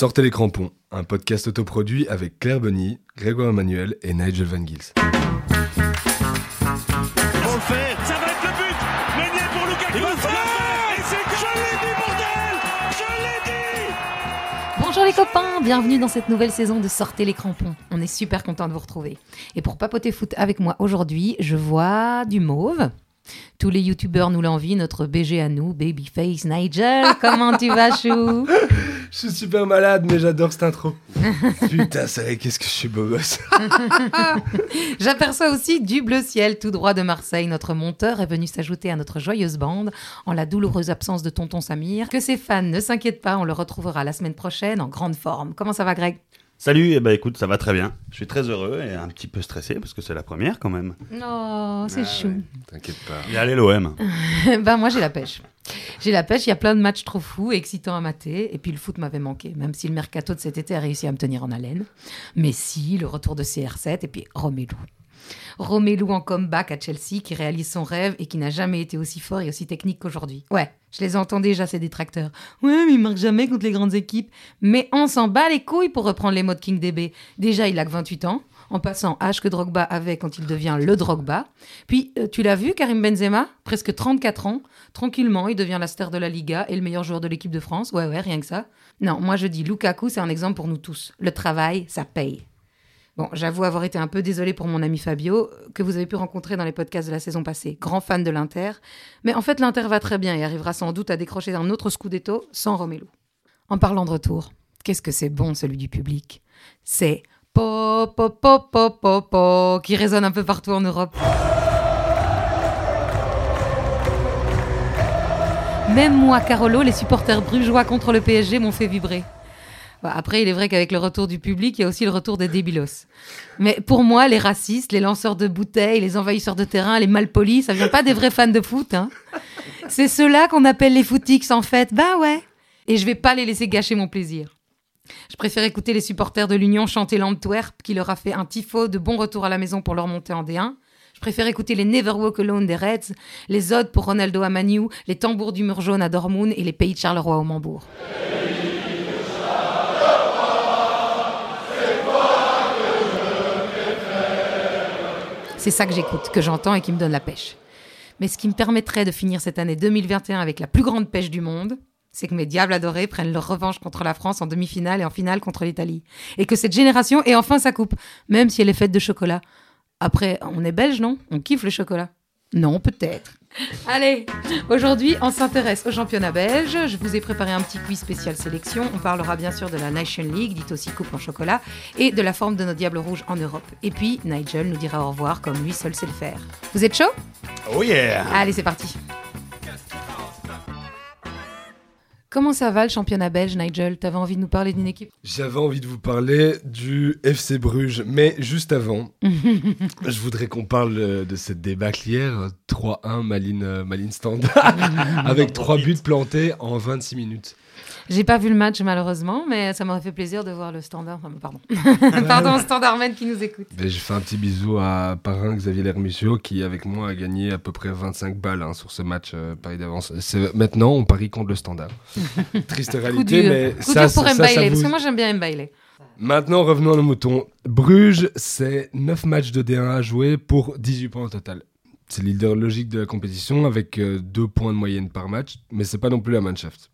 Sortez les crampons, un podcast autoproduit avec Claire Bonny, Grégoire Emmanuel et Nigel Van Gils. Ils vont le faire, ça va être le but Meunier pour Lukaku Il va le faire Et c'est Je l'ai dit, bordel Je l'ai dit Bonjour les copains, bienvenue dans cette nouvelle saison de Sortez les crampons. On est super content de vous retrouver. Et pour papoter foot avec moi aujourd'hui, je vois du mauve. Tous les youtubeurs nous l'envient, notre BG à nous, Babyface Nigel. Comment tu vas, chou? Je suis super malade, mais j'adore cette intro. Putain, c'est vrai, qu'est-ce que je suis beau gosse. J'aperçois aussi du bleu ciel tout droit de Marseille. Notre monteur est venu s'ajouter à notre joyeuse bande en la douloureuse absence de tonton Samir. Que ses fans ne s'inquiètent pas, on le retrouvera la semaine prochaine en grande forme. Comment ça va, Greg? Salut, eh ben écoute, ça va très bien. Je suis très heureux et un petit peu stressé parce que c'est la première quand même. Oh, c'est Ah chou. ouais, T'inquiète pas. Et allez l'OM. ben moi j'ai la pêche. J'ai la pêche, il y a plein de matchs trop fous et excitants à mater. Et puis le foot m'avait manqué, même si le mercato de cet été a réussi à me tenir en haleine. Messi, le retour de CR7 et puis Romelu. Romelu en comeback à Chelsea qui réalise son rêve et qui n'a jamais été aussi fort et aussi technique qu'aujourd'hui. Ouais, je les entends déjà ces détracteurs. Ouais, mais il marque jamais contre les grandes équipes. Mais on s'en bat les couilles pour reprendre les mots de King DB. Déjà, il a que 28 ans, en passant âge que Drogba avait quand il devient le Drogba. Puis, euh, tu l'as vu, Karim Benzema? Presque 34 ans. Tranquillement, il devient la star de la Liga et le meilleur joueur de l'équipe de France. Ouais, ouais, rien que ça. Non, moi je dis Lukaku, c'est un exemple pour nous tous. Le travail, ça paye. Bon, j'avoue avoir été un peu désolé pour mon ami Fabio, que vous avez pu rencontrer dans les podcasts de la saison passée. Grand fan de l'Inter. Mais en fait, l'Inter va très bien et arrivera sans doute à décrocher un autre Scudetto sans Romelu. En parlant de retour, qu'est-ce que c'est bon celui du public? C'est po po po po po po qui résonne un peu partout en Europe. Même moi, Carolo, les supporters brugeois contre le PSG m'ont fait vibrer. Bah, après, il est vrai qu'avec le retour du public, il y a aussi le retour des débilos. Mais pour moi, les racistes, les lanceurs de bouteilles, les envahisseurs de terrain, les malpolis, ça vient pas des vrais fans de foot. Hein. C'est ceux-là qu'on appelle les footix, en fait. Bah ouais. Et je vais pas les laisser gâcher mon plaisir. Je préfère écouter les supporters de l'Union chanter l'Antwerp, qui leur a fait un tifo de bon retour à la maison pour leur montée en D1. Je préfère écouter les Never Walk Alone des Reds, les odes pour Ronaldo à Manu, les tambours du mur jaune à Dortmund et les pays de Charleroi au Mambourg. C'est ça que j'écoute, que j'entends et qui me donne la pêche. Mais ce qui me permettrait de finir cette année 2021 avec la plus grande pêche du monde, c'est que mes diables adorés prennent leur revanche contre la France en demi-finale et en finale contre l'Italie. Et que cette génération ait enfin sa coupe, même si elle est faite de chocolat. Après, on est belge, non? On kiffe le chocolat? Non, peut-être. Allez, aujourd'hui, on s'intéresse au championnat belge. Je vous ai préparé un petit quiz spécial sélection. On parlera bien sûr de la Nation League, dite aussi coupe en chocolat, et de la forme de nos diables rouges en Europe. Et puis, Nigel nous dira au revoir comme lui seul sait le faire. Vous êtes chaud? Oh yeah Allez, c'est parti. Comment ça va le championnat belge, Nigel? T'avais envie de nous parler d'une équipe? J'avais envie de vous parler du FC Bruges, mais juste avant, je voudrais qu'on parle euh, de cette débâcle hier, euh, 3-1 Maline, euh, Maline Standard, avec 3 buts plantés en 26 minutes. J'ai pas vu le match malheureusement, mais ça m'aurait fait plaisir de voir le standard. enfin, pardon, pardon, standardman qui nous écoute. Ben, je fais un petit bisou à parrain Xavier Lermusio qui, avec moi, a gagné à peu près 25 balles hein, sur ce match euh, Paris d'avance. Maintenant, on parie contre le standard. Triste réalité, dur, mais Coup ça, dur pour ça, ça parce que moi j'aime bien Mbailé. Maintenant, revenons à nos moutons. Bruges, c'est 9 matchs de D1 à jouer pour 18 points au total. C'est le leader logique de la compétition avec 2 points de moyenne par match, mais c'est pas non plus la Mannschaft.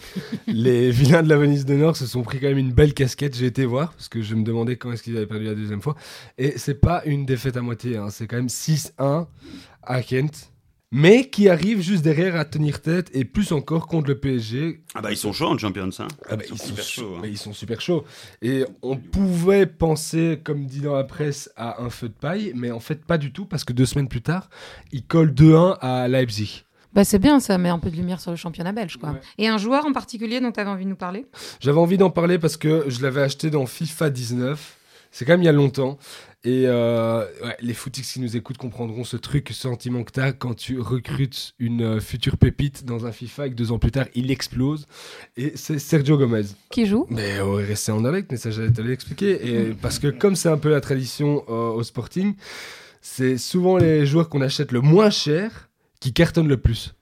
Les vilains de la Venise de Nord se sont pris quand même une belle casquette. J'ai été voir parce que je me demandais quand est-ce qu'ils avaient perdu la deuxième fois. Et c'est pas une défaite à moitié, hein. c'est quand même 6-1 à Kent. Mais qui arrive juste derrière à tenir tête et plus encore contre le PSG Ah bah ils sont chauds en Champions, hein. ah bah, Ils sont super su- chauds, hein. ils sont super chauds. Et on pouvait penser, comme dit dans la presse, à un feu de paille, mais en fait pas du tout, parce que deux semaines plus tard, ils collent 2-1 à Leipzig. Bah c'est bien, ça met un peu de lumière sur le championnat belge, quoi. Ouais. Et un joueur en particulier dont tu avais envie de nous parler? J'avais envie d'en parler parce que je l'avais acheté dans FIFA 19. C'est quand même il y a longtemps. Et euh, ouais, les footix qui nous écoutent comprendront ce truc, ce sentiment que tu as quand tu recrutes une euh, future pépite dans un FIFA et que deux ans plus tard, il explose. Et c'est Sergio Gomez. Qui joue Mais on est resté en direct, mais ça j'allais te l'expliquer. Et parce que comme c'est un peu la tradition euh, au Sporting, c'est souvent les joueurs qu'on achète le moins cher qui cartonnent le plus.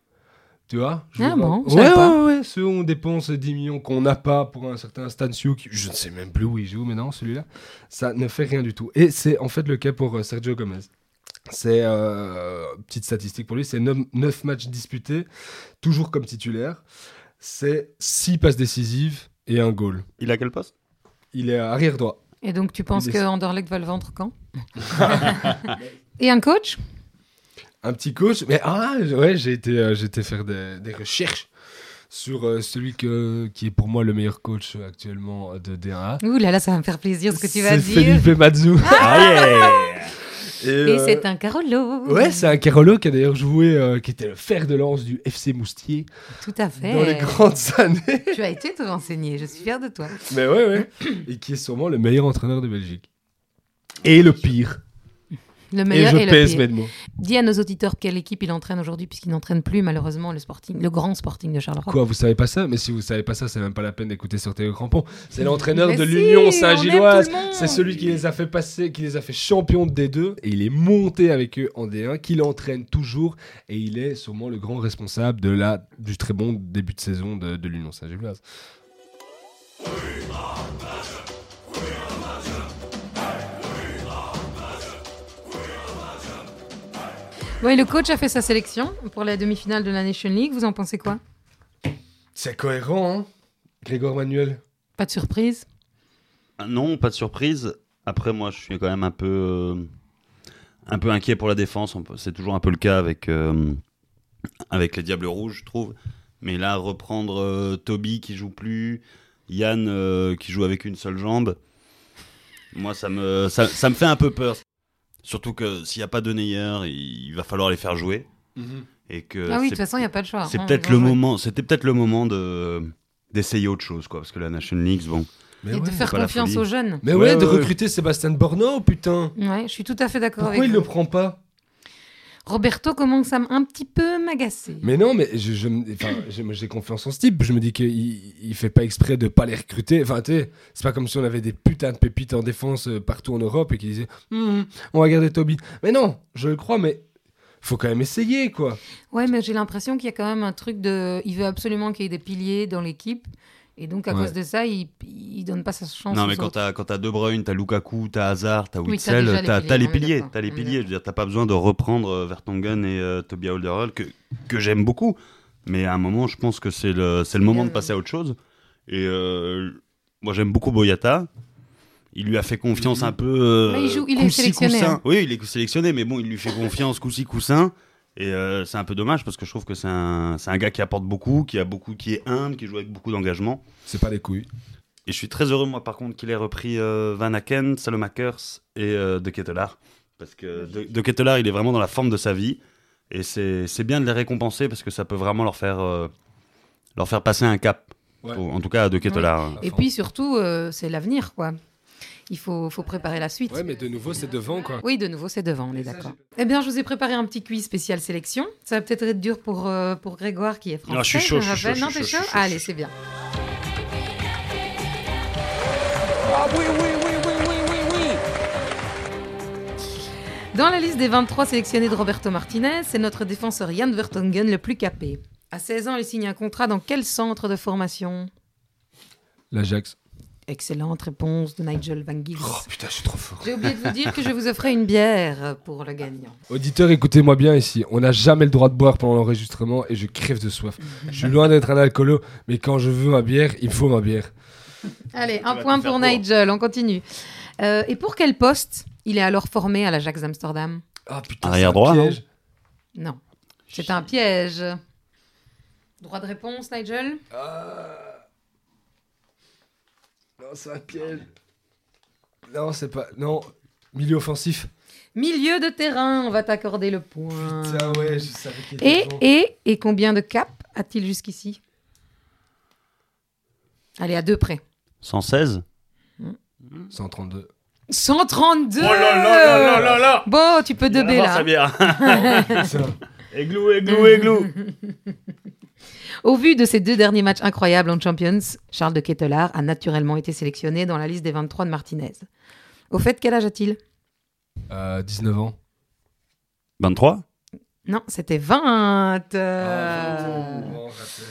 Tu vois je Ah bon, je Ouais, pas. ouais, ouais, ceux où on dépense 10 millions qu'on n'a pas pour un certain Stanciu, qui je ne sais même plus où il joue maintenant, celui-là, ça ne fait rien du tout. Et c'est en fait le cas pour euh, Sergio Gomez. C'est, euh, petite statistique pour lui, c'est 9 matchs disputés, toujours comme titulaire. C'est 6 passes décisives et un goal. Il a quel poste? Il est arrière droit. Et donc, tu penses que Anderlecht va le vendre quand? Et un coach? Un petit coach, mais ah ouais, j'ai été, euh, j'ai été faire des, des recherches sur euh, celui que, qui est pour moi le meilleur coach actuellement de D1A. Ouh là là, ça va me faire plaisir ce que tu vas C'est dire. Felipe Mazzu. Ah yeah Et, Et euh, c'est un Carolo. Ouais, c'est un Carolo qui a d'ailleurs joué, euh, qui était le fer de lance du FC Moustier Tout à fait. dans les grandes années. Tu as été te renseigner, je suis fière de toi. Mais ouais, ouais. Et qui est sûrement le meilleur entraîneur de Belgique. Et le pire. Le Et meilleur je et, le pèse pire. mes mots. Dis à nos auditeurs quelle équipe il entraîne aujourd'hui, puisqu'il n'entraîne plus malheureusement le Sporting, le grand Sporting de Charleroi. Quoi, vous savez pas ça? Mais si vous savez pas ça, c'est même pas la peine d'écouter sur Théo Crampon. C'est l'entraîneur de si, l'Union on Saint-Gilloise. C'est celui qui les a fait passer, qui les a fait champions de D2 et il est monté avec eux en D1, qui l'entraîne toujours et il est sûrement le grand responsable de la, du très bon début de saison de, de l'Union Saint-Gilloise. Bon, et le coach a fait sa sélection pour la demi-finale de la Nation League. Vous en pensez quoi? C'est cohérent, hein Grégoire Manuel? Pas de surprise? Non, pas de surprise. Après, moi, je suis quand même un peu, euh, un peu inquiet pour la défense. C'est toujours un peu le cas avec, euh, avec les Diables Rouges, je trouve. Mais là, reprendre euh, Toby qui joue plus, Yann euh, qui joue avec une seule jambe, moi, ça me, ça, ça me fait un peu peur. Surtout que s'il n'y a pas de Neyer, il va falloir les faire jouer. Et que Ah oui, de c'est- toute façon, il n'y a pas de choix. c'est hein, peut-être le jouer. moment, c'était peut-être le moment de d'essayer autre chose, quoi, parce que la Nation League, bon. Mais Et ouais, de faire confiance aux jeunes. Mais Ouais, ouais, de ouais, recruter Sébastien Borno, putain Ouais, je suis tout à fait d'accord Pourquoi avec il vous. le prend pas? Roberto commence à un petit peu m'agacer. Mais non, mais je, je j'ai confiance en ce type. Je me dis qu'il il fait pas exprès de pas les recruter. Enfin, tu sais, c'est pas comme si on avait des putains de pépites en défense euh, partout en Europe et qu'il disait Hum, on va garder Toby. Mais non, je le crois, mais faut quand même essayer, quoi. Ouais, mais j'ai l'impression qu'il y a quand même un truc de. Il veut absolument qu'il y ait des piliers dans l'équipe. Et donc, à Ouais. cause de ça, il, il donne pas sa chance. Non, mais quand t'as quand t'as De Bruyne, t'as Lukaku, t'as Hazard, t'as Oui, t'as Witzel, les t'as les piliers, t'as les est piliers. Je veux dire, t'as pas besoin de reprendre euh, Vertonghen et euh, Toby Alderweireld que que j'aime beaucoup, mais à un moment, je pense que c'est le c'est le moment de passer à autre chose. Et euh, moi, j'aime beaucoup Boyata. Il lui a fait confiance un peu. euh, Mais il joue- il est sélectionné, coussin. Oui, il est sélectionné, mais bon, il lui fait confiance coup-ci coussin. Et euh, c'est un peu dommage parce que je trouve que c'est un, c'est un gars qui apporte beaucoup, qui a beaucoup, qui est humble, qui joue avec beaucoup d'engagement. C'est pas des couilles. Et je suis très heureux, moi, par contre, qu'il ait repris euh, Van Aken, Salomakers et euh, De Ketelaar. Parce que De, de Ketelaar, il est vraiment dans la forme de sa vie. Et c'est c'est bien de les récompenser parce que ça peut vraiment leur faire, euh, leur faire passer un cap. Ouais. En tout cas, à De Ketelaar. Et puis surtout, euh, c'est l'avenir, quoi. Il faut, faut préparer la suite. Ouais, mais de nouveau, c'est devant, quoi. Oui, de nouveau, c'est devant, on est d'accord. Eh bien, je vous ai préparé un petit quiz spécial sélection. Ça va peut-être être dur pour, euh, pour Grégoire qui est français. Non, je suis chaud, je suis rappelle. chaud, Non, je t'es suis chaud chaud, je suis Allez, c'est bien. Ah oui, oui, oui, oui, oui, oui, oui. Dans la liste des 23 sélectionnés de Roberto Martinez, c'est notre défenseur Jan Vertonghen le plus capé. À 16 ans, il signe un contrat dans quel centre de formation? L'Ajax. Excellente réponse de Nigel Van Gils. Oh putain, je suis trop fort. J'ai oublié de vous dire que je vous offrais une bière pour le gagnant. Auditeurs, écoutez-moi bien ici. On n'a jamais le droit de boire pendant l'enregistrement et je crève de soif. je suis loin d'être un alcoolo, mais quand je veux ma bière, il me faut ma bière. Allez, un point pour. Nigel, on continue. Euh, et pour quel poste il est alors formé à l'Ajax d'Amsterdam? Ah putain, Arrière c'est un droit, piège. Non, c'est un piège. Droit de réponse, Nigel? Ah. Non, c'est un piège. Non, c'est pas. Non, milieu offensif. Milieu de terrain, on va t'accorder le point. Putain, ouais, je savais qu'il était Et, bon. et, et combien de caps a-t-il jusqu'ici? Allez, à deux près. 116 132. 132 Oh là là là là là Bon, tu peux sa là. bière. Putain. Églou, églou, églou. Au vu de ces deux derniers matchs incroyables en Champions, Charles de Ketelaar a naturellement été sélectionné dans la liste des 23 de Martinez. Au fait, quel âge a-t-il? Euh, 19 ans. 23 Non, c'était 20. Ah, Euh, raté.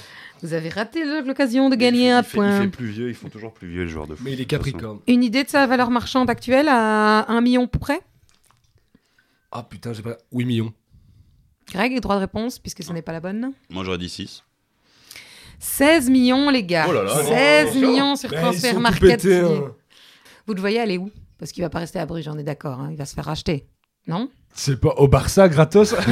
Vous avez raté l'occasion de gagner un il fait, point. Il fait plus vieux, ils font toujours plus vieux, les joueurs de foot. Mais il est Capricorne. Une idée de sa valeur marchande actuelle à 1 million près? Ah putain, j'ai pas. 8 millions. Greg, droit de réponse, puisque ce n'est pas la bonne. Moi, j'aurais dit 6. 16 millions, les gars. Oh là là, 16 oh. millions sur Bah, transfert market. hein. Vous le voyez aller où? Parce qu'il va pas rester à Bruges, on est d'accord. hein, Il va se faire racheter. Non? C'est pas au Barça gratos?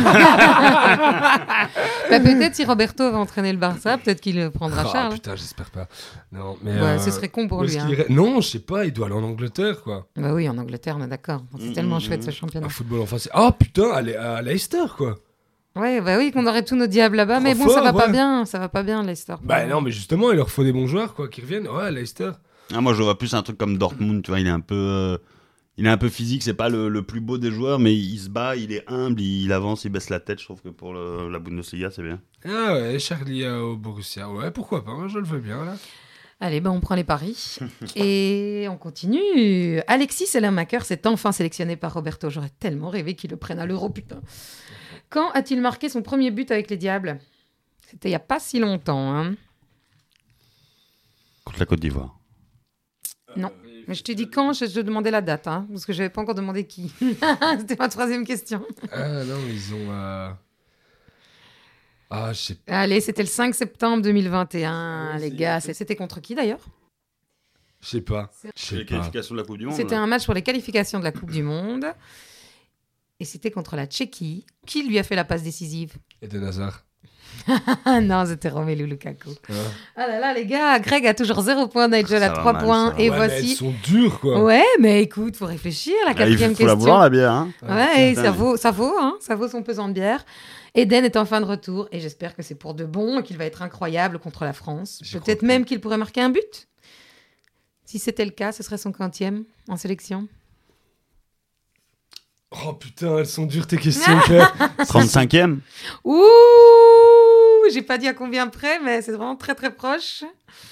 Bah, Peut-être si Roberto va entraîner le Barça, peut-être qu'il le prendra Ah, Charles. putain, j'espère pas. Non, mais. Ouais, euh, ce serait con pour lui. hein. irait? Non, je sais pas, il doit aller en Angleterre, quoi. Bah oui, en Angleterre, on est d'accord. C'est Mm, tellement mm, chouette mm. ce championnat. Un football c'est. Ah putain, à, Le- à Leicester, quoi. Ouais, bah oui, qu'on aurait tous nos diables là-bas, mais bon, ça va pas bien, ça va pas bien, Leicester. Bah non, mais justement, il leur faut des bons joueurs, quoi, qui reviennent. Ouais, à Leicester. Ah, moi, je vois plus un truc comme Dortmund, tu vois, il est un peu. euh, Il est un peu physique, c'est pas le, le plus beau des joueurs, mais il se bat, il est humble, il avance, il baisse la tête. Je trouve que pour le- la Bundesliga, c'est bien. Ah ouais, Charlie au Borussia. Ouais, pourquoi pas, moi je le veux bien, là. Allez, ben on prend les paris et on continue. Alexis Selamaker s'est enfin sélectionné par Roberto. J'aurais tellement rêvé qu'il le prenne à l'euro, putain. Quand a-t-il marqué son premier but avec les Diables? C'était il y a pas si longtemps. Hein. Contre la Côte d'Ivoire. Non. Mais je t'ai dit quand, je, je demandais la date, hein, parce que je n'avais pas encore demandé qui. C'était ma troisième question. Ah non, ils ont. euh, Ah, je sais pas. Allez, c'était le 5 septembre 2021, Ah, les gars. C'est- C'était contre qui d'ailleurs? Je sais pas. Sais les pas. qualifications de la Coupe du Monde. C'était un match pour les qualifications de la Coupe du Monde. Et c'était contre la Tchéquie. Qui lui a fait la passe décisive? Et de Nazar. Ah non, c'était Romelu Lukaku. Hein. Ah là là, les gars, Greg a toujours 0 points, Nigel a va 3 mal, points. Et Ouais, mais voici. Elles sont dures, quoi. Ouais, mais écoute, faut réfléchir. La Ah, il quatrième faut la question. boire, la bière. Hein. Ouais, ça vaut, ça vaut, hein, ça vaut son pesant de bière. Eden est en fin de retour et j'espère que c'est pour de bon et qu'il va être incroyable contre la France. Peut-être même qu'il pourrait marquer un but? Si c'était le cas, ce serait son quantième en sélection? Oh putain, elles sont dures tes questions, Claire. 35e Ouh, j'ai pas dit à combien près, mais c'est vraiment très très proche.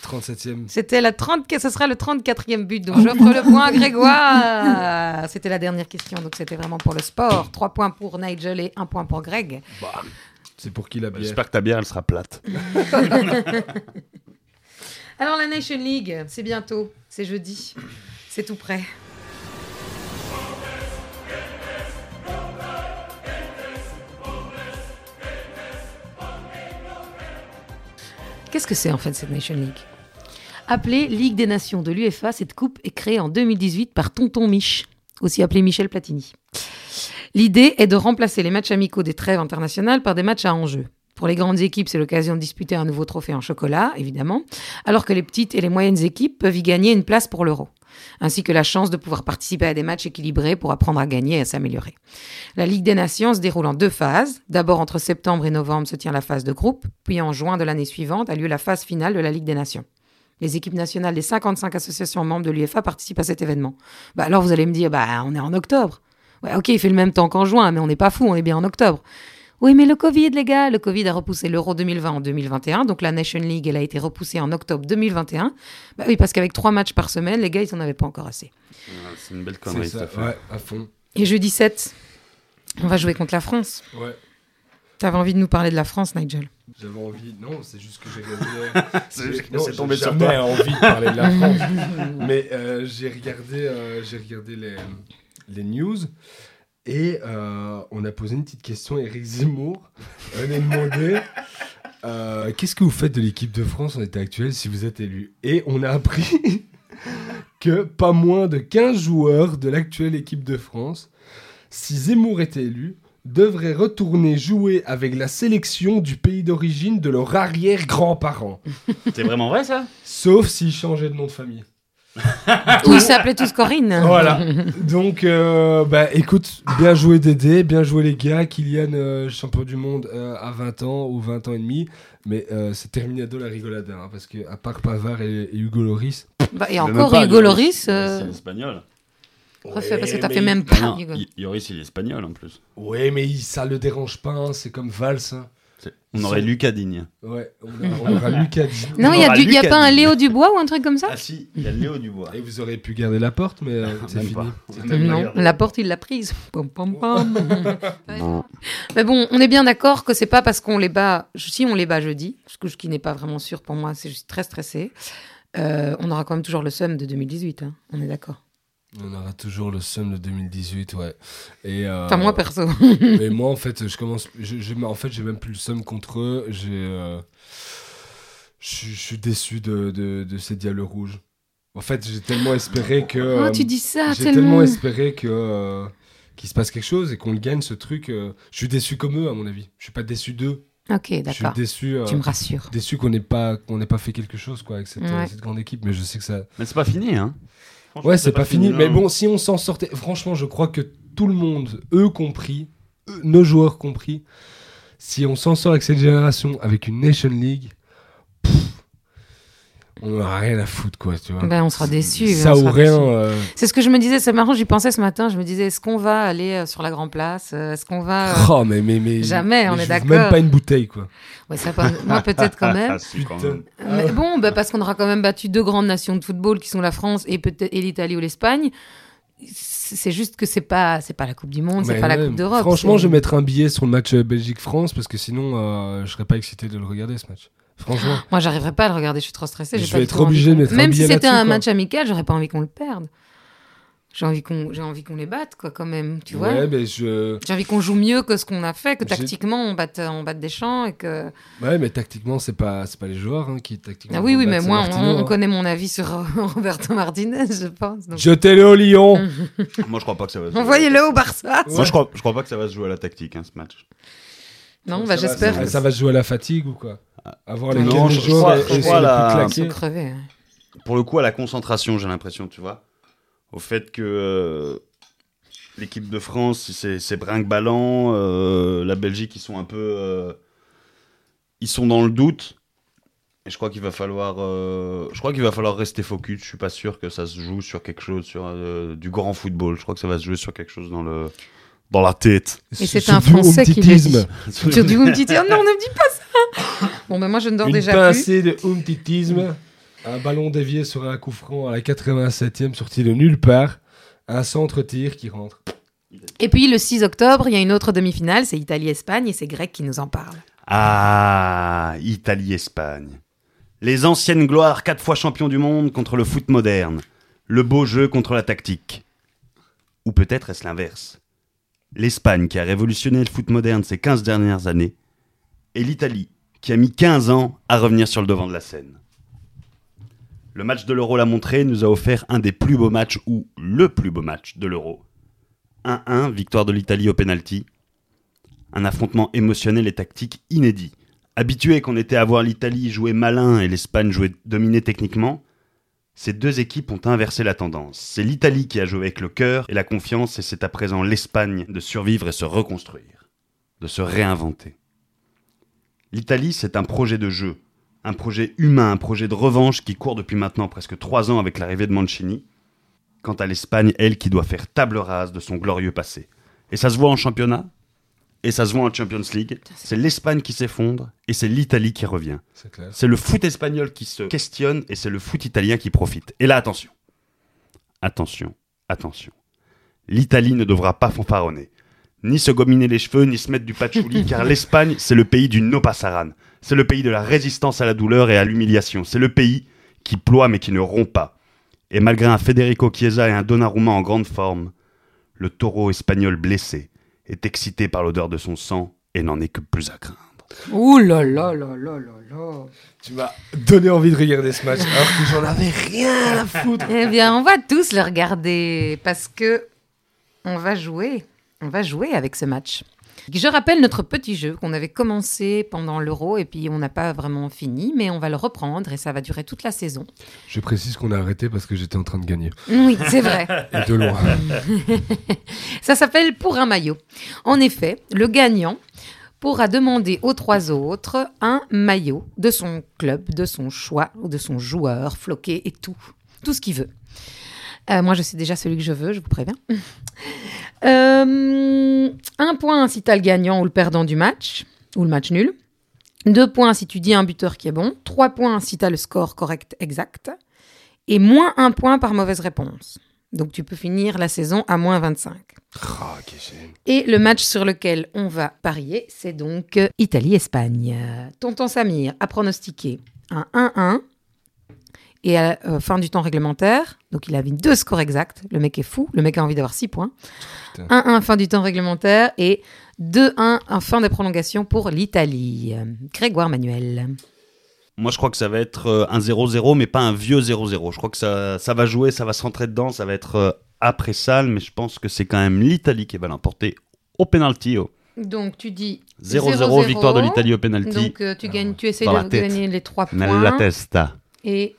37ème. C'était la 30, ce sera le 34e but, donc j'offre le point à Grégoire. C'était la dernière question, donc c'était vraiment pour le sport. 3 points pour Nigel et 1 point pour Greg. Bah, c'est pour qui la bière J'espère que ta bière, elle sera plate. Alors la Nation League, c'est bientôt, c'est jeudi, c'est tout prêt. Qu'est-ce que c'est en fait cette Nation League? Appelée Ligue des Nations de l'UEFA, cette coupe est créée en 2018 par Tonton Mich, aussi appelé Michel Platini. L'idée est de remplacer les matchs amicaux des trêves internationales par des matchs à enjeu. Pour les grandes équipes, c'est l'occasion de disputer un nouveau trophée en chocolat, évidemment, alors que les petites et les moyennes équipes peuvent y gagner une place pour l'euro, ainsi que la chance de pouvoir participer à des matchs équilibrés pour apprendre à gagner et à s'améliorer. La Ligue des Nations se déroule en deux phases. D'abord, entre septembre et novembre se tient la phase de groupe, puis en juin de l'année suivante a lieu la phase finale de la Ligue des Nations. Les équipes nationales des 55 associations membres de l'UEFA participent à cet événement. Bah alors vous allez me dire, bah on est en octobre. Ouais, ok, il fait le même temps qu'en juin, mais on n'est pas fou, on est bien en octobre. Oui, mais le Covid, les gars, le Covid a repoussé l'Euro 2020 en 2021, donc la Nation League, elle a été repoussée en octobre 2021. Bah oui, parce qu'avec trois matchs par semaine, les gars, ils en avaient pas encore assez. Ouais, C'est une belle connerie, ça, affaire. ouais, à fond. Et jeudi 7, on va jouer contre la France. Ouais. T'avais envie de nous parler de la France, Nigel? J'avais envie. Non, c'est juste que j'ai regardé. C'est juste tombé sur toi. envie de parler de la France. Mais euh, j'ai regardé, euh, j'ai regardé les, les news et euh, on a posé une petite question à Eric Zemmour. On a demandé euh, qu'est-ce que vous faites de l'équipe de France en état actuel si vous êtes élu? Et on a appris que pas moins de 15 joueurs de l'actuelle équipe de France, si Zemmour était élu, devraient retourner jouer avec la sélection du pays d'origine de leurs arrière-grands-parents. C'est vraiment vrai, ça? Sauf s'ils changeaient de nom de famille. Ou ils s'appelaient tous Corinne Voilà. Donc, euh, bah, écoute, bien joué Dédé, bien joué les gars. Kylian, euh, champion du monde euh, à 20 ans ou 20 ans et demi. Mais euh, c'est terminé de la rigolade, hein, parce que à part Pavard et, et Hugo Loris. Bah, et encore pas, Hugo Loris. C'est espagnol. refait, parce que t'as fait même Ah pas. Yoris, il est espagnol en plus. Ouais, mais il- ça le dérange pas, hein, c'est comme Valls. hein. On aurait Lucas Digne. Ouais, on, a- on aura Lucas Digne. Non, il On y a, aura du- il y a Lucas pas un. Léo Dubois ou un truc comme ça Ah si, il y a Léo Dubois. Et vous auriez pu garder la porte, mais euh, c'est Même fini. Non, la porte, il l'a prise. Pom, pom, pom. Mais bon, on est bien d'accord que c'est pas parce qu'on les bat, si on les bat jeudi, ce que- ce qui n'est pas vraiment sûr pour moi, c'est juste très stressé. euh, on aura quand même toujours le seum de 2018, hein. on est d'accord. On aura toujours le seum de 2018, ouais. Et, euh, Enfin, moi perso. Mais moi, en fait, je commence. Je, je- en fait, j'ai même plus le seum contre eux. J'ai. euh, Je suis- je suis déçu de, de, de ces Diables Rouges. En fait, j'ai tellement espéré que. Oh, euh, tu dis ça j'ai tellement. tellement espéré que. euh, qu'il se passe quelque chose et qu'on le gagne ce truc. euh, Je suis déçu comme eux, à mon avis. Je suis pas déçu d'eux. Ok, Je suis d'accord. déçu. euh, Tu me rassures. déçu qu'on n'ait pas qu'on n'ait pas fait quelque chose quoi avec cette, euh, cette grande équipe. Mais je sais que ça. Mais c'est pas fini, hein. Franchement, Ouais, c'est pas, fini. Mais bon, si on s'en sortait, franchement, je crois que tout le monde, eux compris, eux, nos joueurs compris, si on s'en sort avec cette génération, avec une Nation League, pff, on n'aura rien à foutre, quoi, tu vois. Ben, on sera déçus. Ça on ou rien. euh, C'est ce que je me disais, c'est marrant, j'y pensais ce matin. Je me disais, est-ce qu'on va aller euh, sur la Grand Place Euh, Est-ce qu'on va. euh, Oh, mais, mais, mais. Jamais, on est d'accord. Même pas une bouteille, quoi. ouais, ça pas- Moi, peut-être quand même. Mais bon, bah, parce qu'on aura quand même battu deux grandes nations de football qui sont la France et peut-être et l'Italie ou l'Espagne. C'est juste que c'est pas c'est pas la Coupe du Monde, c'est pas la Coupe d'Europe. Franchement, je vais mettre un billet sur le match Belgique-France parce que sinon, euh, je serais pas excité de le regarder, ce match. Franchement. Moi, j'arriverai pas à le regarder, je suis trop stressée. Je vais être obligé de mettre un Même si c'était un quoi. match amical, j'aurais pas envie qu'on le perde. J'ai envie qu'on j'ai envie qu'on les batte, quoi, quand même. Tu vois Ouais, mais je. J'ai envie qu'on joue mieux que ce qu'on a fait, que tactiquement on batte, on batte des champs et que. Ouais, mais tactiquement, c'est pas, c'est pas les joueurs hein, qui tactiquement. Ah oui, oui, mais moi, on, hein. connaît mon avis sur Roberto Martinez, je pense. donc- Jetez-le au Lyon Moi, je crois pas que ça va se jouer. Envoyez-le au Barça. Moi, je crois, je crois pas que ça va se jouer à la tactique, hein, ce match. Non, bah va- j'espère. Ça, ça va se jouer à la fatigue ou quoi Avoir les Non, je- joueurs crois- et- je crois la- hein. Pour le coup, à la concentration, j'ai l'impression, tu vois. Au fait que euh, l'équipe de France, c'est c'est brinque-ballant. euh, la Belgique, ils sont un peu. euh, ils sont dans le doute. Et je crois qu'il va falloir. euh, je crois qu'il va falloir rester focus. Je suis pas sûr que ça se joue sur quelque chose, sur euh, du grand football. Je crois que ça va se jouer sur quelque chose dans le. Dans la tête. Et c'est un Français qui le dit. umtitisme. Sur du Umtiti. Oh non, ne me dis pas ça Bon, ben moi, je ne dors Une déjà plus. pincée de umtitisme. Un ballon dévié sur un coup franc à la 87e, sorti de nulle part. Un centre-tir qui rentre. Et puis, le 6 octobre, il y a une autre demi-finale, c'est Italie-Espagne, et c'est Greg qui nous en parle. Ah, Italie-Espagne. Les anciennes gloires, quatre fois champion du monde contre le foot moderne. Le beau jeu contre la tactique. Ou peut-être est-ce l'inverse. L'Espagne qui a révolutionné le foot moderne ces 15 dernières années. Et l'Italie qui a mis 15 ans à revenir sur le devant de la scène. Le match de l'Euro l'a montré, nous a offert un des plus beaux matchs, ou le plus beau match de l'Euro. 1-1, victoire de l'Italie au penalty. Un affrontement émotionnel et tactique inédit. Habitués qu'on était à voir l'Italie jouer malin et l'Espagne jouer dominé techniquement, ces deux équipes ont inversé la tendance. C'est l'Italie qui a joué avec le cœur et la confiance, et c'est à présent l'Espagne de survivre et se reconstruire, de se réinventer. L'Italie, c'est un projet de jeu, un projet humain, un projet de revanche qui court depuis maintenant presque trois ans avec l'arrivée de Mancini. Quant à l'Espagne, elle qui doit faire table rase de son glorieux passé. Et ça se voit en championnat, et ça se voit en Champions League. C'est l'Espagne qui s'effondre, et c'est l'Italie qui revient. C'est le foot espagnol qui se questionne, et c'est le foot italien qui profite. Et là, attention. Attention, attention. L'Italie ne devra pas fanfaronner. Ni se gominer les cheveux, ni se mettre du patchouli, car l'Espagne, c'est le pays du no pasaran. C'est le pays de la résistance à la douleur et à l'humiliation. C'est le pays qui ploie mais qui ne rompt pas. Et malgré un Federico Chiesa et un Donnarumma en grande forme, le taureau espagnol blessé est excité par l'odeur de son sang et n'en est que plus à craindre. Ouh là là là là là là Tu m'as donné envie de regarder ce match alors que j'en avais rien à foutre. Eh bien, on va tous le regarder parce que on va jouer. On va jouer avec ce match. Je rappelle notre petit jeu qu'on avait commencé pendant l'Euro et puis on n'a pas vraiment fini, mais on va le reprendre et ça va durer toute la saison. Je précise qu'on a arrêté parce que j'étais en train de gagner. Oui, c'est vrai. Et de loin. Ça s'appelle pour un maillot. En effet, le gagnant pourra demander aux trois autres un maillot de son club, de son choix de son joueur, floqué et tout. Tout ce qu'il veut. Euh, moi, je sais déjà celui que je veux, je vous préviens. Euh, un point si tu as le gagnant ou le perdant du match, ou le match nul. Deux points si tu dis un buteur qui est bon. Trois points si tu as le score correct exact. Et moins un point par mauvaise réponse. Donc tu peux finir la saison à moins 25. Ah, ok, j'ai- Et le match sur lequel on va parier, c'est donc euh, Italie-Espagne. Tonton Samir a pronostiqué un 1-1 et à la euh, fin du temps réglementaire, donc il a mis deux scores exacts. Le mec est fou, le mec a envie d'avoir 6 points. Putain. 1-1 fin du temps réglementaire et 2-1 en fin de prolongation pour l'Italie. Grégoire Manuel. Moi, je crois que ça va être euh, un 0-0, mais pas un vieux 0-0. Je crois que ça, ça va jouer, ça va se rentrer dedans, ça va être euh, après salle, mais je pense que c'est quand même l'Italie qui va l'emporter au penalty. oh. Donc tu dis 0-0, victoire de l'Italie au penalty. Donc tu gagnes, tu essayes de gagner les 3 Nella points testa. et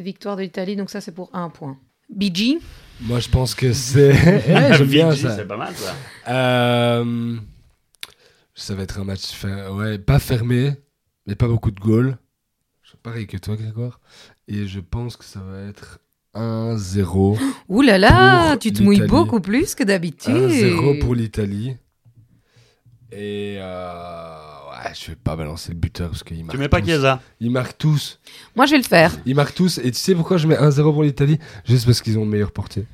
victoire de l'Italie, donc ça c'est pour 1 point. BG Moi, je pense que c'est. Ouais, J'aime bien ça. C'est pas mal ça. Euh, Ça va être un match, fer- ouais, pas fermé, mais pas beaucoup de goals. Je pareil que toi, Grégoire. Et je pense que ça va être 1-0. Ouh là là, tu te mouilles beaucoup plus que d'habitude. 1-0 pour l'Italie. Et euh, ouais, je vais pas balancer le buteur parce qu'il marque. Tu mets pas. Chiesa Ils marquent tous. Moi, je vais le faire. Ils marquent tous. Et tu sais pourquoi je mets 1-0 pour l'Italie? Juste parce qu'ils ont le meilleur portier.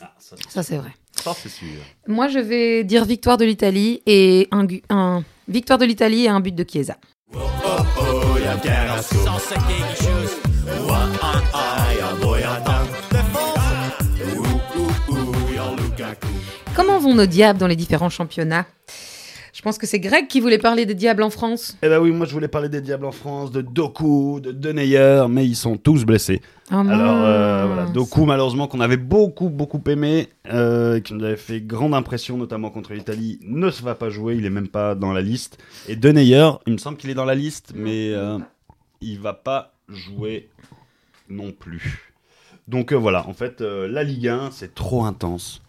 ah, Ça, Ça, c'est vrai. ça, c'est sûr. Moi, je vais dire victoire de l'Italie et un victoire de l'Italie et un but de Chiesa. Comment vont nos diables dans les différents championnats? Je pense que c'est Greg qui voulait parler des diables en France. Eh ben oui, moi je voulais parler des Diables en France, de Doku, de Deneyer, mais ils sont tous blessés. Oh, Alors euh, voilà, Doku malheureusement qu'on avait beaucoup beaucoup aimé, euh, qui nous avait fait grande impression notamment contre l'Italie, ne se va pas jouer, il est même pas dans la liste. Et Deneyer, il me semble qu'il est dans la liste, mais euh, il va pas jouer non plus. Donc euh, voilà, en fait, euh, la Ligue 1, c'est trop intense,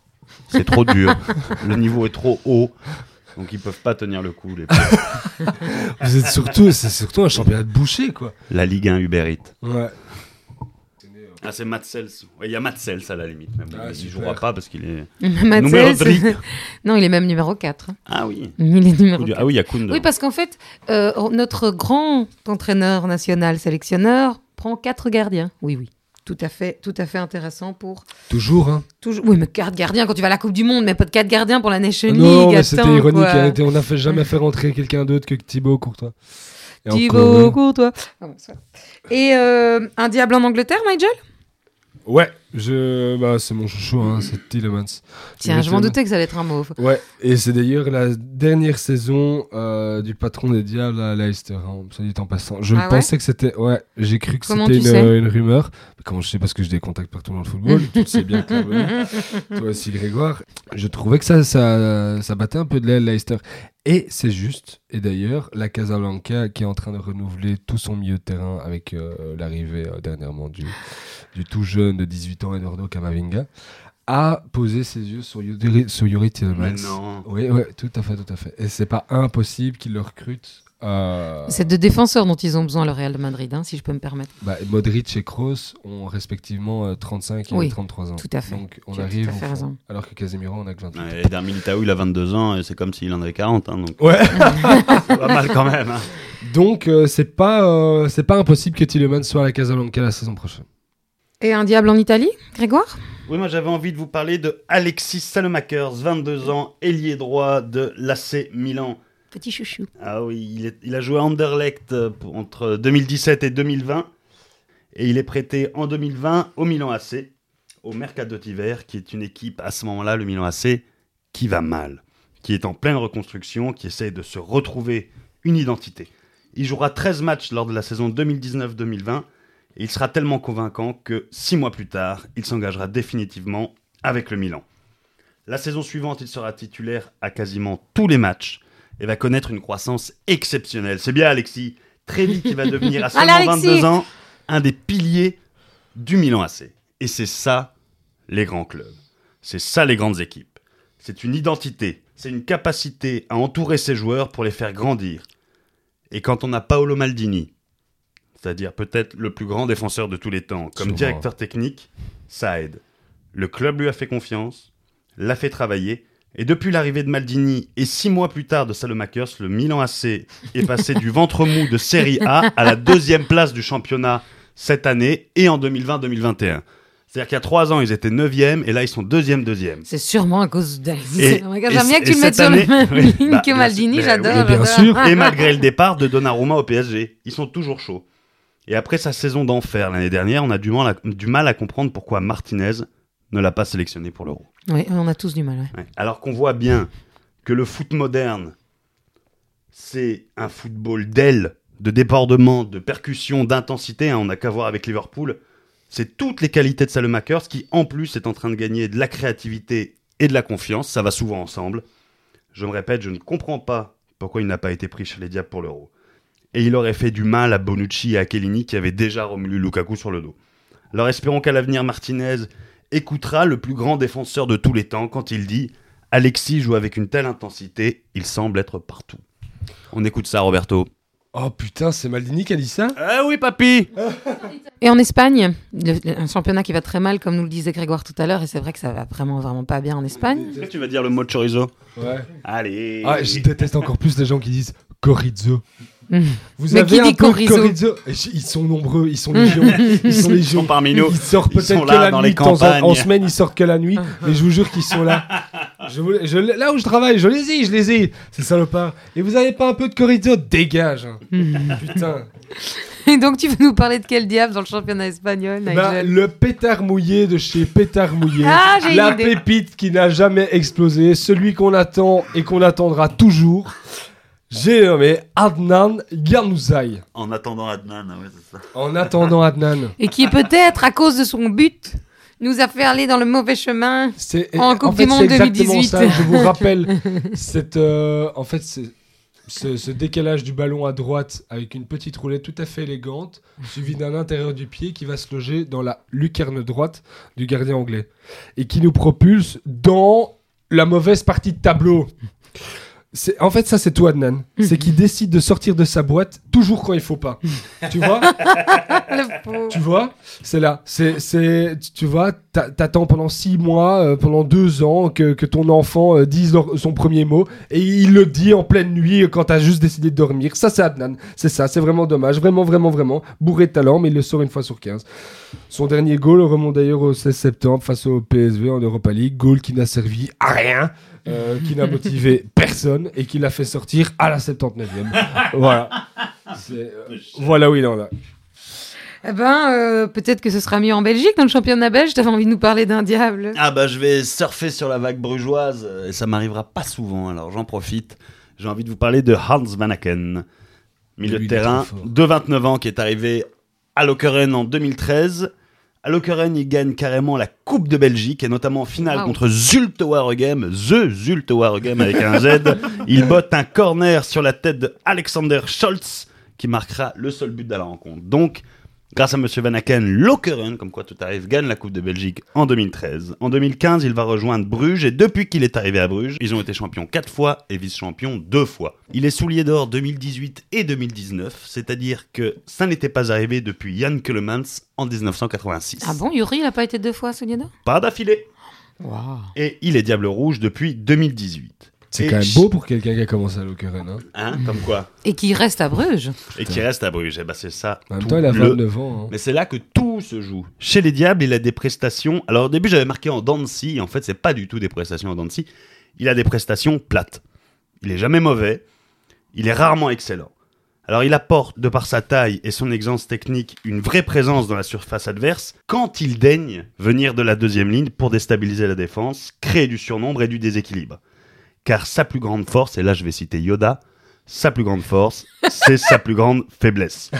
c'est trop dur, le niveau est trop haut. Donc ils peuvent pas tenir le coup. Les... Vous êtes surtout, c'est surtout un championnat de boucher, quoi. La Ligue 1 Uber Eats. Ouais. Ah, c'est Matt Sells. Ouais, Il y a Matt Sells à la limite. Bon, Ah, il super. jouera pas parce qu'il est. Matsels- Numéro three. non, il est même numéro 4. Ah oui. Il est numéro 4. Ah oui, il y a Koundé. Oui, parce qu'en fait, euh, notre grand entraîneur national sélectionneur prend quatre gardiens. Oui, oui. Tout à fait, tout à fait intéressant pour Toujours, hein. toujours. Oui, mais quatre gardiens quand tu vas à la Coupe du Monde, mais pas de quatre gardiens pour la Nation League. non, mais c'était ironique. quoi. hein, On n'a fait jamais fait rentrer quelqu'un d'autre que Thibaut Courtois. Et Thibaut. Courtois. Ah bon. Et euh, un diable en Angleterre, Nigel? Ouais, je... bah, c'est mon chouchou, hein, c'est Tillemans. Tiens, je m'en doutais que ça allait être un mauve. Ouais, et c'est d'ailleurs la dernière saison euh, du patron des Diables à Leicester, hein, ça dit en passant. Je Ah ouais pensais que c'était. Ouais, j'ai cru que c'était une, rumeur. Comment je sais Parce que j'ai des contacts partout dans le football. tu le sais bien, clairement. Toi aussi, Grégoire. Je trouvais que ça, ça, ça battait un peu de l'aile, Leicester. Et c'est juste. Et d'ailleurs, la Casablanca qui est en train de renouveler tout son milieu de terrain avec euh, l'arrivée euh, dernièrement du, du tout jeune de 18 ans, Eduardo Camavinga, a posé ses yeux sur Yuri, sur Yuri non. Oui, oui, tout à fait, tout à fait. Et c'est pas impossible qu'ils le recrutent. Euh, C'est de défenseurs dont ils ont besoin, le Real de Madrid, hein, si je peux me permettre. bah, Modric et Kroos ont respectivement euh, 35 et Oui, 33 ans. tout à fait. Donc on Tu arrive. tout à fait au fond. raison. Alors que Casemiro, on a que 28. Ouais, Et Darmin Militao, il a 22 ans et c'est comme s'il en avait 40. Hein, donc Ouais. c'est pas mal quand même. hein. Donc euh, c'est pas, euh, c'est pas impossible que Tillemans soit à la Casablanca la saison prochaine. Et un diable en Italie, Grégoire? Oui, moi j'avais envie de vous parler de Alexis Salomakers, 22 ans, ailier droit de l'AC Milan. Petit chouchou. Ah oui, il, est- il a joué à Anderlecht euh, entre 2017 et 2020. Et il est prêté en 2020 au Milan AC, au Mercato d'hiver, qui est une équipe à ce moment-là, le Milan AC, qui va mal, qui est en pleine reconstruction, qui essaie de se retrouver une identité. Il jouera 13 matchs lors de la saison 2019-2020 et il sera tellement convaincant que six mois plus tard, il s'engagera définitivement avec le Milan. La saison suivante, il sera titulaire à quasiment tous les matchs et va connaître une croissance exceptionnelle. C'est bien, Alexis. Très vite, il va devenir à seulement Allez, Alexis 22 ans un des piliers du Milan AC. Et c'est ça, les grands clubs. C'est ça, les grandes équipes. C'est une identité. C'est une capacité à entourer ses joueurs pour les faire grandir. Et quand on a Paolo Maldini, c'est-à-dire peut-être le plus grand défenseur de tous les temps, comme Sûrement. directeur technique, ça aide. Le club lui a fait confiance, l'a fait travailler, Et depuis l'arrivée de Maldini et six mois plus tard de Salomakers, le Milan AC est passé du ventre mou de Serie A à la deuxième place du championnat cette année et en 2020-2021. C'est-à-dire qu'il y a trois ans, ils étaient neuvième et là, ils sont deuxième, deuxième. C'est sûrement à cause de. J'aime bien que tu et le mettes sur année- même ligne bah, que Maldini, j'adore. Et malgré le départ de Donnarumma au PSG, ils sont toujours chauds. Et après sa saison d'enfer l'année dernière, on a du mal, à, du mal à comprendre pourquoi Martinez ne l'a pas sélectionné pour l'Euro. Oui, on a tous du mal. ouais. Ouais. Alors qu'on voit bien que le foot moderne, c'est un football d'aile, de débordement, de percussion, d'intensité. hein, on n'a qu'à voir avec Liverpool. C'est toutes les qualités de Salemakers qui, en plus, est en train de gagner de la créativité et de la confiance. Ça va souvent ensemble. Je me répète, je ne comprends pas pourquoi il n'a pas été pris chez les Diables pour l'Euro. Et il aurait fait du mal à Bonucci et à Kellini qui avaient déjà Romelu Lukaku sur le dos. Alors espérons qu'à l'avenir, Martinez écoutera le plus grand défenseur de tous les temps quand il dit Alexis joue avec une telle intensité, il semble être partout. On écoute ça, Roberto. Oh putain, c'est Maldini qui a dit ça? Ah oui, papy Et en Espagne, le- le- un championnat qui va très mal, comme nous le disait Grégoire tout à l'heure, et c'est vrai que ça va vraiment, vraiment pas bien en Espagne. Est-ce que tu vas dire le mot de chorizo Ouais. Allez Ah, je déteste encore plus les gens qui disent Chorizo. Vous Mais avez qui un dit peu j- Ils sont nombreux, ils sont légions. ils sont Ils sont parmi nous. Ils sortent peut-être que là la dans nuit. les temps en- semaine, ils sortent que la nuit. mais je vous jure qu'ils sont là. Je vous- je- là où je travaille, je les ai, je les ai. C'est salopard. Et vous avez pas un peu de chorizo? Dégage. hein. Putain. Et donc, tu veux nous parler de quel diable dans le championnat espagnol, Bah, le pétard mouillé de chez Pétard Mouillé. Ah, j'ai la une idée. pépite qui n'a jamais explosé. Celui qu'on attend et qu'on attendra toujours. J'ai nommé Adnan Ganouzaï. En attendant Adnan, ouais, c'est ça. En attendant Adnan. Et qui peut-être, à cause de son but, nous a fait aller dans le mauvais chemin. C'est En Coupe fait, du Monde c'est exactement 2018. ça. Je vous rappelle, cette, euh, en fait, c'est ce, ce décalage du ballon à droite avec une petite roulette tout à fait élégante, suivi d'un intérieur du pied qui va se loger dans la lucarne droite du gardien anglais et qui nous propulse dans la mauvaise partie de tableau. En fait, ça, c'est toi, Adnan. C'est qu'il décide de sortir de sa boîte toujours quand il faut pas. tu vois tu vois, c'est là. C'est, c'est, tu- vois, t'a- t'attends pendant six mois, euh, pendant deux ans que, que ton enfant euh, dise son premier mot et il le dit en pleine nuit quand t'as juste décidé de dormir. Ça, c'est Adnan. C'est ça, c'est vraiment dommage. Vraiment, vraiment, vraiment. Bourré de talent, mais il le sort une fois sur 15. Son dernier goal remonte d'ailleurs au 16 septembre face au PSV en Europa League. Goal qui n'a servi à rien. euh, qui n'a motivé personne et qui l'a fait sortir à la 79e. voilà. C'est, euh, voilà où il en a. Eh ben, euh, peut-être que ce sera mieux en Belgique, dans le championnat belge. T'avais envie de nous parler d'un diable. Ah bah je vais surfer sur la vague brugeoise euh, et ça m'arrivera pas souvent alors j'en profite. J'ai envie de vous parler de Hans Van Aken, milieu de est terrain de 29 ans qui est arrivé à Lokeren en 2013. À Lokeren, il gagne carrément la Coupe de Belgique et notamment en finale Wow. contre Zulte Waregem, The Zulte Waregem avec un Z. il botte un corner sur la tête de Alexander Scholz qui marquera le seul but de la rencontre. Donc, grâce à Monsieur Van Aken, Lokeren, comme quoi tout arrive, gagne la Coupe de Belgique en 2013. En 2015, il va rejoindre Bruges et depuis qu'il est arrivé à Bruges, ils ont été champions 4 fois et vice-champions 2 fois. Il est soulier d'or 2018 et 2019, c'est-à-dire que ça n'était pas arrivé depuis Jan Keulemans en 1986. Ah bon, Yuri, il a pas été deux fois soulier d'or? Pas d'affilée. Et il est Diable Rouge depuis 2018. C'est quand même beau pour quelqu'un qui a commencé à Lokeren. Hein. Hein, comme quoi Et qui reste à Bruges. Et qui reste à Bruges. Eh ben, c'est ça. En même temps, il a le 29 ans. hein. Mais c'est là que tout se joue. Chez les Diables, il a des prestations. Alors au début, j'avais marqué en Dancy. En fait, c'est pas du tout des prestations en Dancy. Il a des prestations plates. Il est jamais mauvais. Il est rarement excellent. Alors il apporte, de par sa taille et son aisance technique, une vraie présence dans la surface adverse quand il daigne venir de la deuxième ligne pour déstabiliser la défense, créer du surnombre et du déséquilibre. Car sa plus grande force, et là je vais citer Yoda, sa plus grande force, c'est sa plus grande faiblesse.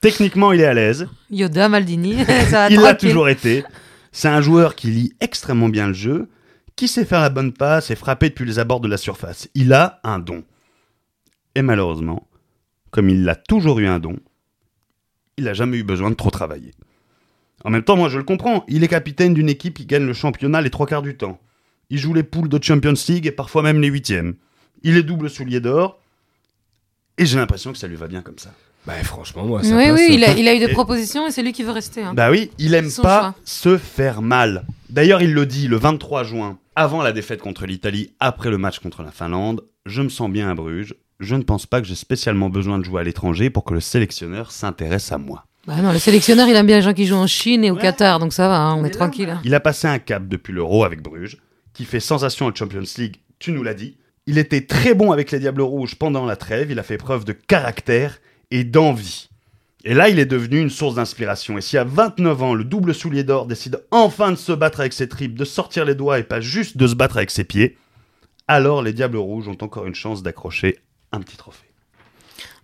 Techniquement, il est à l'aise. Yoda, Maldini, ça va Il l'a toujours été. C'est un joueur qui lit extrêmement bien le jeu, qui sait faire la bonne passe et frapper depuis les abords de la surface. Il a un don. Et malheureusement, comme il a toujours eu un don, il n'a jamais eu besoin de trop travailler. En même temps, moi je le comprends. Il est capitaine d'une équipe qui gagne le championnat les trois quarts du temps. Il joue les poules de Champions League et parfois même les huitièmes. Il est double soulier d'or. Et j'ai l'impression que ça lui va bien comme ça. Bah, franchement, moi, ça Oui, passe. oui, il a, il a eu des Et- propositions et c'est lui qui veut rester. hein. Bah oui, il aime Son pas choix. se faire mal. D'ailleurs, il le dit le 23 juin Avant la défaite contre l'Italie, après le match contre la Finlande, je me sens bien à Bruges. Je ne pense pas que j'ai spécialement besoin de jouer à l'étranger pour que le sélectionneur s'intéresse à moi. Bah non, le sélectionneur, il aime bien les gens qui jouent en Chine et au Ouais. Qatar, donc ça va, hein, on est tranquille. hein. Il a passé un cap depuis l'Euro avec Bruges, qui fait sensation en Champions League, tu nous l'as dit. Il était très bon avec les Diables Rouges pendant la trêve, il a fait preuve de caractère et d'envie. Et là, il est devenu une source d'inspiration. Et si à 29 ans, le double soulier d'or décide enfin de se battre avec ses tripes, de sortir les doigts et pas juste de se battre avec ses pieds, alors les Diables Rouges ont encore une chance d'accrocher un petit trophée.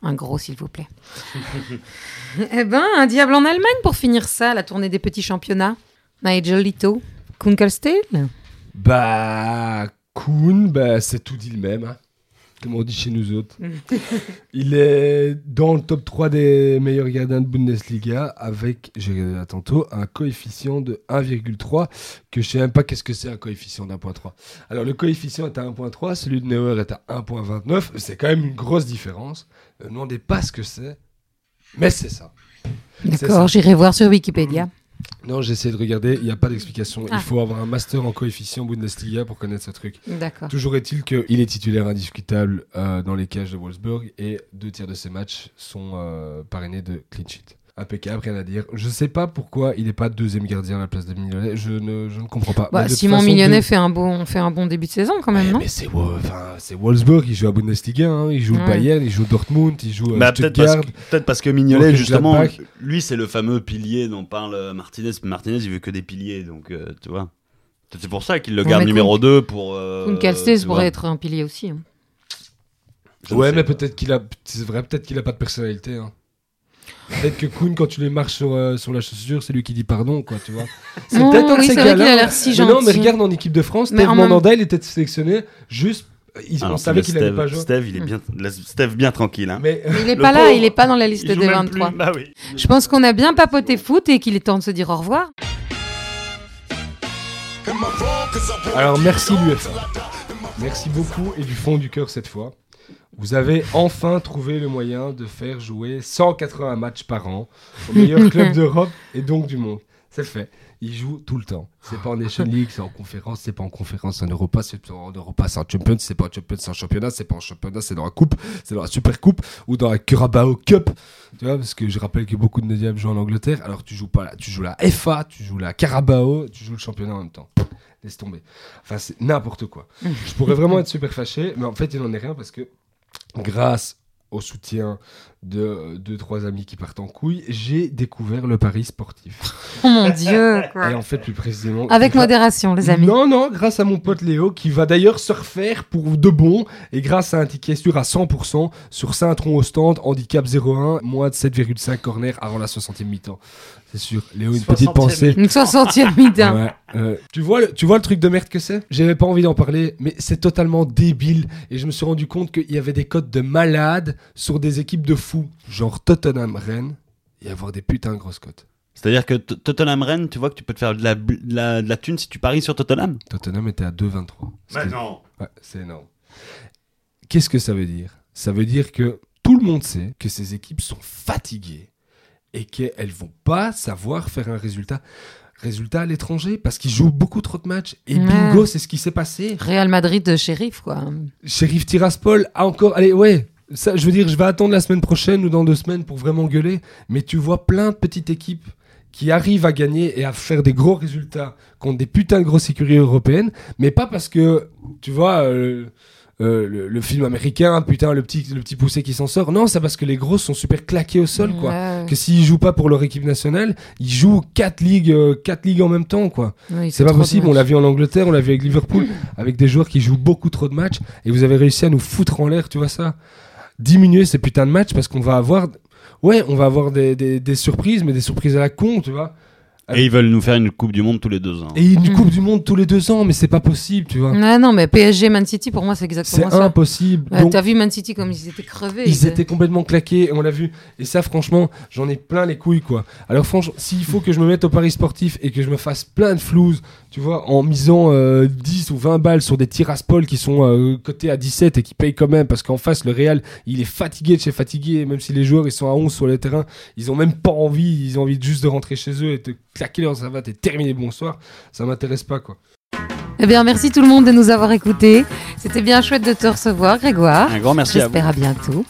Un gros, s'il vous plaît. eh ben, un diable en Allemagne pour finir ça, la tournée des petits championnats. Nigel Lito, Kunkelstein. Bah, Kuhn, bah, c'est tout dit le même, hein, comme on dit chez nous autres. Il est dans le top 3 des meilleurs gardiens de Bundesliga avec, j'ai regardé là tantôt, un coefficient de 1,3 que je sais même pas qu'est-ce que c'est un coefficient d'1,3. Alors le coefficient est à 1,3, celui de Neuer est à 1,29. C'est quand même une grosse différence. Ne me demandez pas ce que c'est, mais c'est ça. C'est ça. D'accord, j'irai voir sur Wikipédia. Non, j'ai essayé de regarder, il n'y a pas d'explication. Ah. Il faut avoir un master en coefficient Bundesliga pour connaître ce truc. D'accord. Toujours est-il qu'il est titulaire indiscutable euh, dans les cages de Wolfsburg et deux tiers de ses matchs sont euh, parrainés de clean sheet. Impeccable, rien à dire. Je sais pas pourquoi il n'est pas deuxième gardien à la place de Mignonnet. Je ne, je ne comprends pas. Bah, Mais Simon façon, Mignonnet de- fait un bon, fait un bon début de saison quand même, Ouais, non mais c'est Wo- enfin, c'est Wolfsburg, il joue à Bundesliga, hein. il joue le Ouais. Bayern, il joue Dortmund, il joue Bah, peut-être parce, Stuttgart. que- peut-être parce que Mignolet, justement, lui, c'est le fameux pilier dont parle euh, Martinez. Martinez, il veut que des piliers, donc euh, tu vois. C'est pour ça qu'il le garde mais numéro 2 pour. Euh, pourrait vois. être un pilier aussi. hein. Ouais, mais peut-être qu'il a, c'est vrai, peut-être qu'il a pas de personnalité. hein. Peut-être que Kuhn, quand tu les marches sur, euh, sur la chaussure, c'est lui qui dit pardon, quoi, tu vois. C'est Oh, peut-être un de oui, ces c'est vrai gars-là. qu'il a l'air si Mais Non, mais regarde en équipe de France, Steve Mandanda, il était sélectionné juste. il- on Alors, savait le qu'il n'allait Steve- pas jouer. Steve, il est bien, Steve bien tranquille. Hein. Mais euh, Mais il est Le pas là, il est pas dans la liste des même 23. plus. Bah oui. Je pense qu'on a bien papoté foot et qu'il est temps de se dire au revoir. Alors merci l'UEFA. Merci beaucoup et du fond du cœur cette fois. Vous avez enfin trouvé le moyen de faire jouer 180 matchs par an au meilleur club d'Europe et donc du monde. C'est fait. Ils jouent tout le temps. C'est pas en Nation League, c'est en conférence, c'est pas en conférence, c'est en Europa, c'est pas en Europa, c'est en Champions, c'est pas en Champions, c'est en championnat, c'est pas en championnat, c'est dans la coupe, c'est dans la Super Coupe ou dans la Carabao Cup. Tu vois, parce que je rappelle que beaucoup de Diables jouent en Angleterre. Alors tu joues pas là, tu joues la FA, tu joues la Carabao, tu joues le championnat en même temps. Laisse tomber. Enfin, c'est n'importe quoi. Je pourrais vraiment être super fâché, mais en fait, il n'en est rien parce que grâce au soutien de euh, deux, trois amis qui partent en couille, j'ai découvert le pari sportif. Oh mon dieu, quoi. Et en fait, plus précisément. Avec gra- modération, les amis. Non, non, grâce à mon pote Léo qui va d'ailleurs se refaire pour de bon et grâce à un ticket sûr à 100% sur Saint-Tron au stand, handicap 0,1, moins de 7,5 corner avant la 60e mi-temps. C'est sûr. Léo, une petite 60e pensée. Une 60e mi-temps. Ouais, euh, tu, vois le, tu vois le truc de merde que c'est? J'avais pas envie d'en parler, mais c'est totalement débile. Et je me suis rendu compte qu'il y avait des codes de malades sur des équipes de fous, genre Tottenham Rennes, et avoir des putains de grosses cotes. C'est-à-dire que T- Tottenham Rennes, tu vois que tu peux te faire de la, de la, de la thune si tu paries sur Tottenham? Tottenham était à 2,23. Ce Bah qui- non. Ouais, c'est énorme. Qu'est-ce que ça veut dire? Ça veut dire que tout le monde sait que ces équipes sont fatiguées et qu'elles vont pas savoir faire un résultat. Résultat à l'étranger parce qu'ils jouent beaucoup trop de matchs. Et Ouais. bingo, c'est ce qui s'est passé. Real Madrid de shérif, quoi. Sheriff Tiraspol a encore. Allez, ouais. Ça, je veux dire, je vais attendre la semaine prochaine ou dans deux semaines pour vraiment gueuler. Mais tu vois plein de petites équipes qui arrivent à gagner et à faire des gros résultats contre des putains de grosses écuries européennes. Mais pas parce que, tu vois, euh, euh, le, le film américain, putain, le petit, le petit poussé qui s'en sort. Non, c'est parce que les grosses sont super claquées au sol, quoi. Ouais. Que s'ils jouent pas pour leur équipe nationale, ils jouent quatre ligues, euh, quatre ligues en même temps, quoi. C'est pas possible, on l'a vu en Angleterre, on l'a vu avec Liverpool, avec des joueurs qui jouent beaucoup trop de matchs, et vous avez réussi à nous foutre en l'air, tu vois ça? Diminuer ces putains de matchs parce qu'on va avoir... Ouais, on va avoir des, des- des surprises, mais des surprises à la con, tu vois Et ils veulent nous faire une Coupe du Monde tous les deux ans. Et une Mm. Coupe du Monde tous les deux ans, mais c'est pas possible, tu vois Ah non, mais PSG, Man City, pour moi, c'est C'est exactement ça. impossible. Ouais, Donc, T'as vu Man City comme ils étaient crevés. ils étaient complètement claqués, on l'a vu. Et ça, franchement, j'en ai plein les couilles, quoi. Alors, franchement, s'il faut que je me mette au pari sportif et que je me fasse plein de flouze, tu vois, en misant euh, 10 ou 20 balles sur des tiraspol qui sont euh, cotés à 17 et qui payent quand même, parce qu'en face, le Real, il est fatigué de chez fatigué, même si les joueurs, ils sont à 11 sur le terrain, ils ont même pas envie, ils ont envie juste de rentrer chez eux et de claquer leur savate et terminer le bonsoir, ça m'intéresse pas, quoi. Eh bien, merci tout le monde de nous avoir écoutés. C'était bien chouette de te recevoir, Grégoire. Un grand merci à vous. J'espère à bientôt.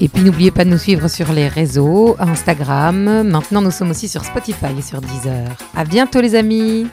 Et puis n'oubliez pas de nous suivre sur les réseaux, Instagram. Maintenant, nous sommes aussi sur Spotify et sur Deezer. À bientôt, les amis.